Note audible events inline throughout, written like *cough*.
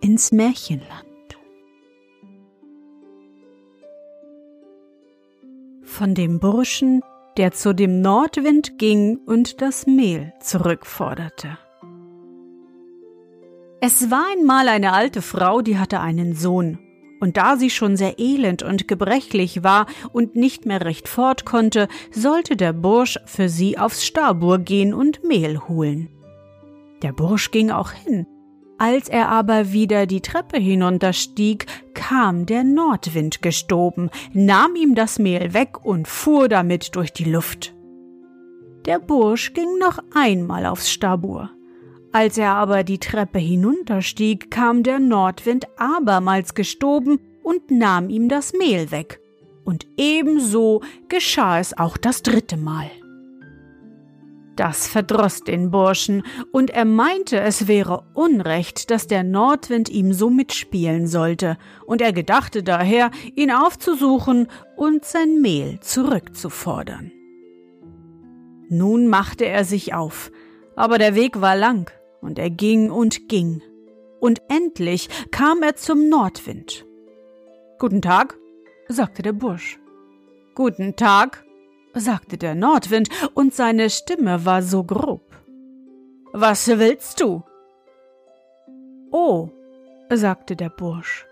ins Märchenland. Von dem Burschen, der zu dem Nordwind ging und das Mehl zurückforderte. Es war einmal eine alte Frau, die hatte einen Sohn, und da sie schon sehr elend und gebrechlich war und nicht mehr recht fort konnte, sollte der Bursch für sie aufs Stabur gehen und Mehl holen. Der Bursch ging auch hin, als er aber wieder die Treppe hinunterstieg, kam der Nordwind gestoben, nahm ihm das Mehl weg und fuhr damit durch die Luft. Der Bursch ging noch einmal aufs Stabur. Als er aber die Treppe hinunterstieg, kam der Nordwind abermals gestoben und nahm ihm das Mehl weg. Und ebenso geschah es auch das dritte Mal. Das verdroß den Burschen, und er meinte, es wäre Unrecht, dass der Nordwind ihm so mitspielen sollte, und er gedachte daher, ihn aufzusuchen und sein Mehl zurückzufordern. Nun machte er sich auf, aber der Weg war lang, und er ging und ging, und endlich kam er zum Nordwind. Guten Tag, sagte der Bursch. Guten Tag, sagte der Nordwind, und seine Stimme war so grob. Was willst du? Oh, sagte der Bursch.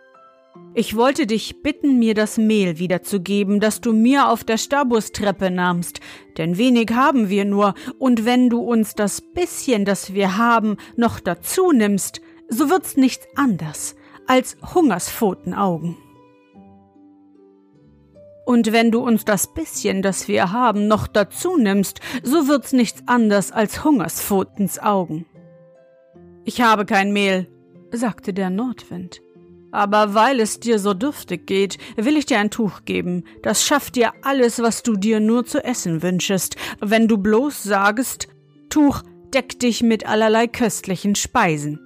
Ich wollte dich bitten, mir das Mehl wiederzugeben, das du mir auf der Stabustreppe nahmst, denn wenig haben wir nur, und wenn du uns das bisschen, das wir haben, noch dazu nimmst, so wird's nichts anders als Hungerspfotenaugen. Und wenn du uns das bisschen, das wir haben, noch dazu nimmst, so wird's nichts anders als Hungerspfotens Augen. Ich habe kein Mehl, sagte der Nordwind. Aber weil es dir so dürftig geht, will ich dir ein Tuch geben. Das schafft dir alles, was du dir nur zu essen wünschest, wenn du bloß sagest, Tuch, deck dich mit allerlei köstlichen Speisen.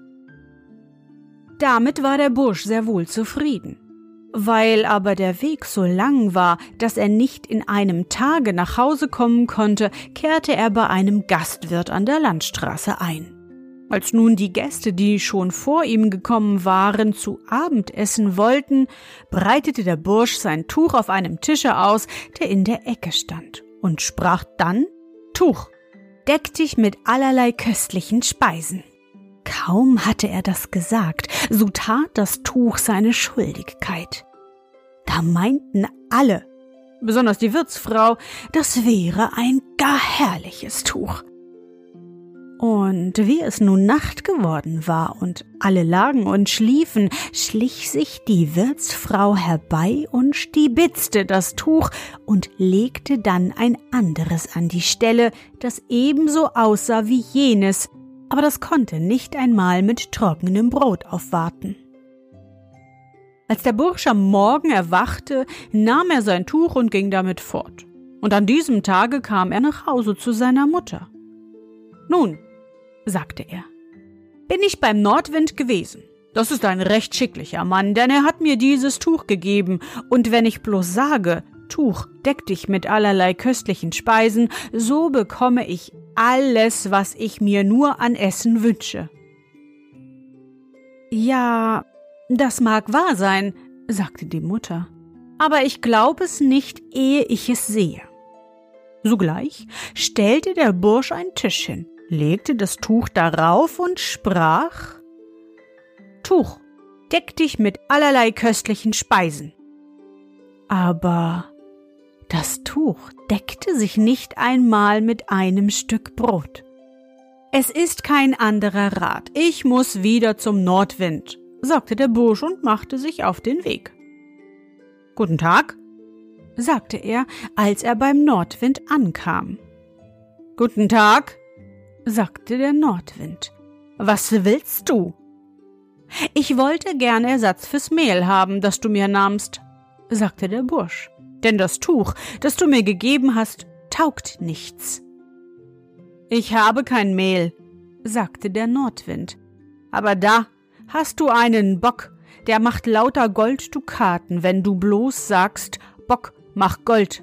Damit war der Bursch sehr wohl zufrieden. Weil aber der Weg so lang war, dass er nicht in einem Tage nach Hause kommen konnte, kehrte er bei einem Gastwirt an der Landstraße ein. Als nun die Gäste, die schon vor ihm gekommen waren, zu Abend essen wollten, breitete der Bursch sein Tuch auf einem Tische aus, der in der Ecke stand, und sprach dann Tuch, deck dich mit allerlei köstlichen Speisen. Kaum hatte er das gesagt, so tat das Tuch seine Schuldigkeit. Da meinten alle, besonders die Wirtsfrau, das wäre ein gar herrliches Tuch. Und wie es nun Nacht geworden war und alle lagen und schliefen, schlich sich die Wirtsfrau herbei und stibitzte das Tuch und legte dann ein anderes an die Stelle, das ebenso aussah wie jenes, aber das konnte nicht einmal mit trockenem Brot aufwarten. Als der Bursch am Morgen erwachte, nahm er sein Tuch und ging damit fort. Und an diesem Tage kam er nach Hause zu seiner Mutter. Nun, sagte er, bin ich beim Nordwind gewesen. Das ist ein recht schicklicher Mann, denn er hat mir dieses Tuch gegeben, und wenn ich bloß sage, Tuch, deck dich mit allerlei köstlichen Speisen, so bekomme ich alles, was ich mir nur an Essen wünsche. Ja, das mag wahr sein, sagte die Mutter, aber ich glaube es nicht, ehe ich es sehe. Sogleich stellte der Bursch einen Tisch hin, legte das Tuch darauf und sprach Tuch, deck dich mit allerlei köstlichen Speisen. Aber das Tuch deckte sich nicht einmal mit einem Stück Brot. Es ist kein anderer Rat. Ich muss wieder zum Nordwind, sagte der Bursch und machte sich auf den Weg. Guten Tag, sagte er, als er beim Nordwind ankam. Guten Tag, sagte der Nordwind. Was willst du? Ich wollte gern Ersatz fürs Mehl haben, das du mir nahmst, sagte der Bursch, denn das Tuch, das du mir gegeben hast, taugt nichts. Ich habe kein Mehl, sagte der Nordwind, aber da hast du einen Bock, der macht lauter Golddukaten, wenn du bloß sagst, Bock, mach Gold.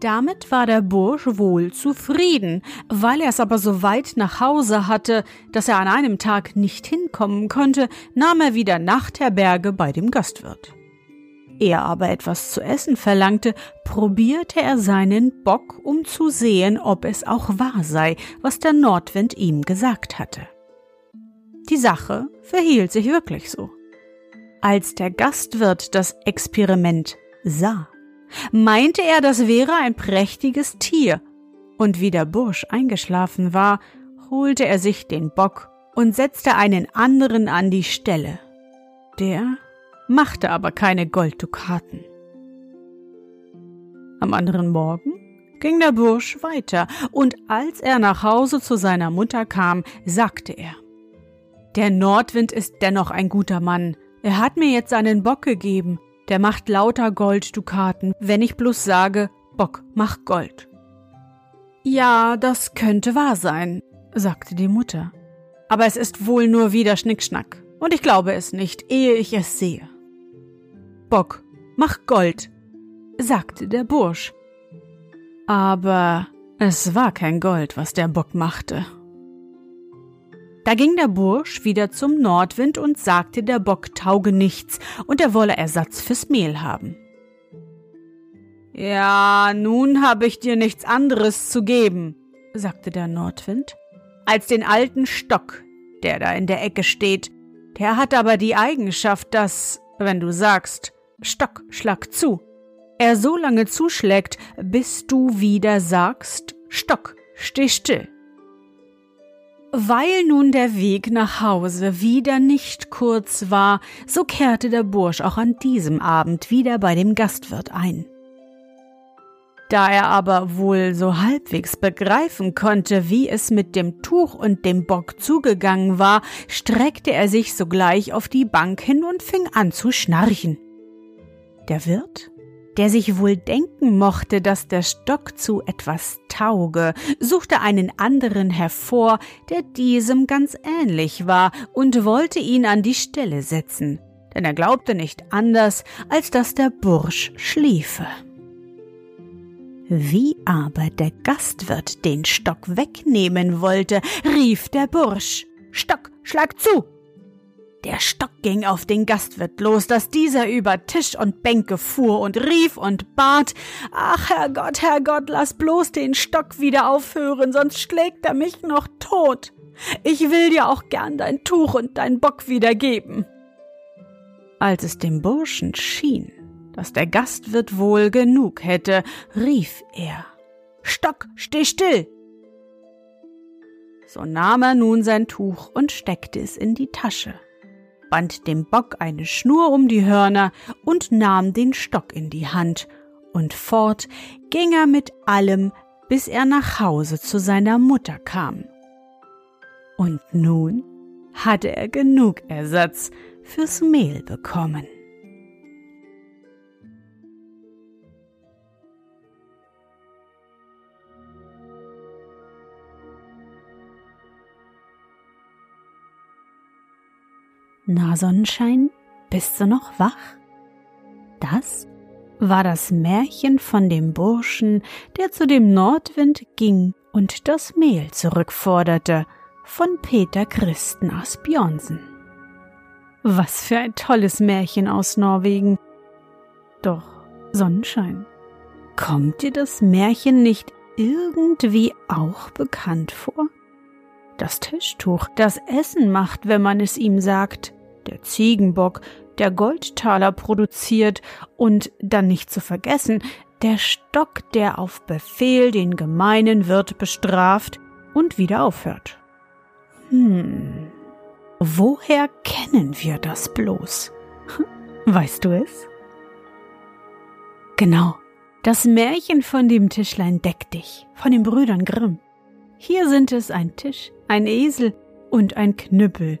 Damit war der Bursch wohl zufrieden, weil er es aber so weit nach Hause hatte, dass er an einem Tag nicht hinkommen konnte, nahm er wieder Nachtherberge bei dem Gastwirt. Er aber etwas zu essen verlangte, probierte er seinen Bock, um zu sehen, ob es auch wahr sei, was der Nordwind ihm gesagt hatte. Die Sache verhielt sich wirklich so. Als der Gastwirt das Experiment sah, meinte er, das wäre ein prächtiges Tier, und wie der Bursch eingeschlafen war, holte er sich den Bock und setzte einen anderen an die Stelle. Der machte aber keine Golddukaten. Am anderen Morgen ging der Bursch weiter, und als er nach Hause zu seiner Mutter kam, sagte er Der Nordwind ist dennoch ein guter Mann, er hat mir jetzt seinen Bock gegeben, der macht lauter Golddukaten, wenn ich bloß sage, Bock, mach Gold. Ja, das könnte wahr sein, sagte die Mutter. Aber es ist wohl nur wieder Schnickschnack, und ich glaube es nicht, ehe ich es sehe. Bock, mach Gold, sagte der Bursch. Aber es war kein Gold, was der Bock machte. Da ging der Bursch wieder zum Nordwind und sagte, der Bock tauge nichts und er wolle Ersatz fürs Mehl haben. Ja, nun habe ich dir nichts anderes zu geben, sagte der Nordwind, als den alten Stock, der da in der Ecke steht. Der hat aber die Eigenschaft, dass, wenn du sagst, Stock, schlag zu, er so lange zuschlägt, bis du wieder sagst, Stock, steh still. Weil nun der Weg nach Hause wieder nicht kurz war, so kehrte der Bursch auch an diesem Abend wieder bei dem Gastwirt ein. Da er aber wohl so halbwegs begreifen konnte, wie es mit dem Tuch und dem Bock zugegangen war, streckte er sich sogleich auf die Bank hin und fing an zu schnarchen. Der Wirt der sich wohl denken mochte, dass der Stock zu etwas tauge, suchte einen anderen hervor, der diesem ganz ähnlich war, und wollte ihn an die Stelle setzen, denn er glaubte nicht anders, als dass der Bursch schliefe. Wie aber der Gastwirt den Stock wegnehmen wollte, rief der Bursch Stock, schlag zu. Der Stock ging auf den Gastwirt los, dass dieser über Tisch und Bänke fuhr und rief und bat, Ach, Herrgott, Herrgott, lass bloß den Stock wieder aufhören, sonst schlägt er mich noch tot. Ich will dir auch gern dein Tuch und dein Bock wieder geben. Als es dem Burschen schien, dass der Gastwirt wohl genug hätte, rief er, Stock, steh still! So nahm er nun sein Tuch und steckte es in die Tasche band dem Bock eine Schnur um die Hörner und nahm den Stock in die Hand, und fort ging er mit allem, bis er nach Hause zu seiner Mutter kam. Und nun hatte er genug Ersatz fürs Mehl bekommen. Na Sonnenschein, bist du noch wach? Das war das Märchen von dem Burschen, der zu dem Nordwind ging und das Mehl zurückforderte, von Peter Christen aus Björnsen. Was für ein tolles Märchen aus Norwegen. Doch, Sonnenschein, kommt dir das Märchen nicht irgendwie auch bekannt vor? Das Tischtuch, das Essen macht, wenn man es ihm sagt, der Ziegenbock, der Goldtaler produziert und dann nicht zu vergessen, der Stock, der auf Befehl den gemeinen Wirt bestraft und wieder aufhört. Hm, woher kennen wir das bloß? *laughs* Weißt du es? Genau, das Märchen von dem Tischlein deck dich, von den Brüdern Grimm. Hier sind es ein Tisch, ein Esel und ein Knüppel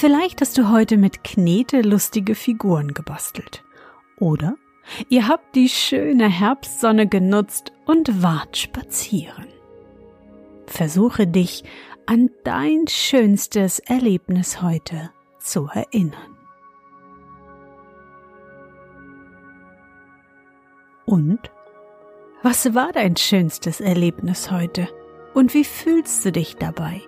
Vielleicht hast du heute mit Knete lustige Figuren gebastelt. Oder ihr habt die schöne Herbstsonne genutzt und wart spazieren. Versuche dich an dein schönstes Erlebnis heute zu erinnern. Und? Was war dein schönstes Erlebnis heute? Und wie fühlst du dich dabei?